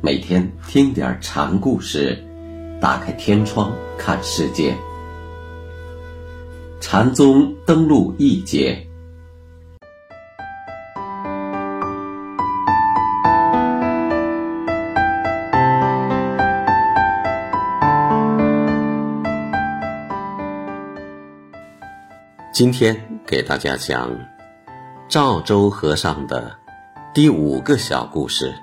每天听点禅故事，打开天窗看世界。禅宗登陆一节。今天给大家讲赵州和尚的第五个小故事。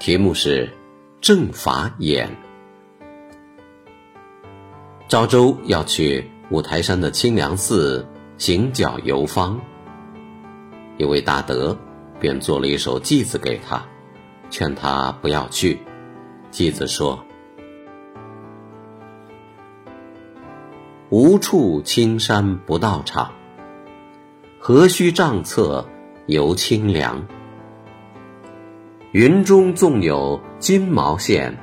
题目是“正法眼”。赵州要去五台山的清凉寺行脚游方，一位大德便做了一首偈子给他，劝他不要去。偈子说：“无处青山不到场，何须帐侧游清凉。”云中纵有金毛线，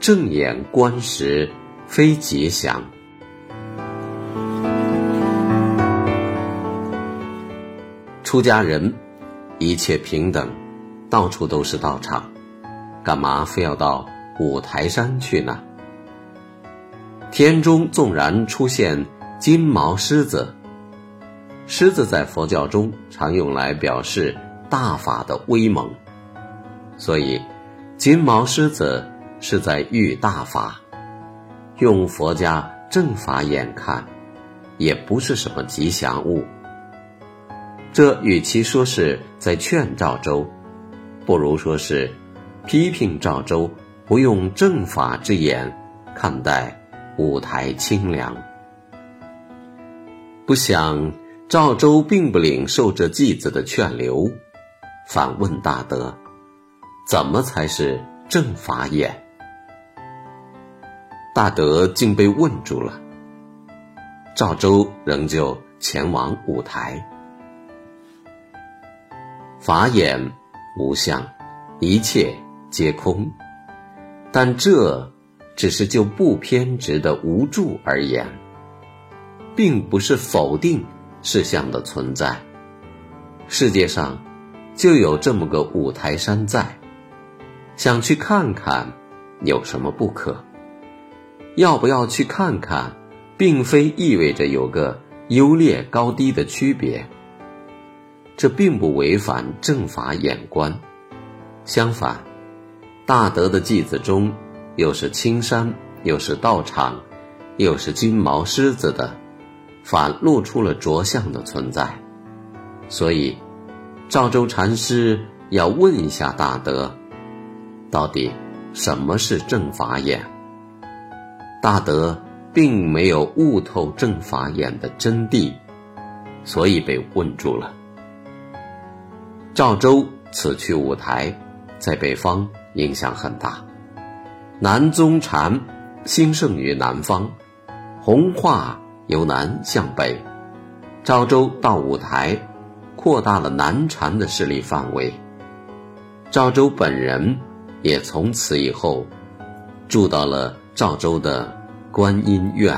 正眼观时非吉祥。出家人一切平等，到处都是道场，干嘛非要到五台山去呢？天中纵然出现金毛狮子，狮子在佛教中常用来表示大法的威猛。所以，金毛狮子是在遇大法，用佛家正法眼看，也不是什么吉祥物。这与其说是在劝赵州，不如说是批评赵州不用正法之眼看待五台清凉。不想赵州并不领受这继子的劝留，反问大德。怎么才是正法眼？大德竟被问住了。赵州仍旧前往五台。法眼无相，一切皆空。但这只是就不偏执的无助而言，并不是否定事相的存在。世界上就有这么个五台山在。想去看看，有什么不可？要不要去看看，并非意味着有个优劣高低的区别。这并不违反正法眼观，相反，大德的偈子中，又是青山，又是道场，又是金毛狮子的，反露出了着相的存在。所以，赵州禅师要问一下大德。到底什么是正法眼？大德并没有悟透正法眼的真谛，所以被问住了。赵州此去五台，在北方影响很大。南宗禅兴盛于南方，弘化由南向北。赵州到五台，扩大了南禅的势力范围。赵州本人。也从此以后，住到了赵州的观音院。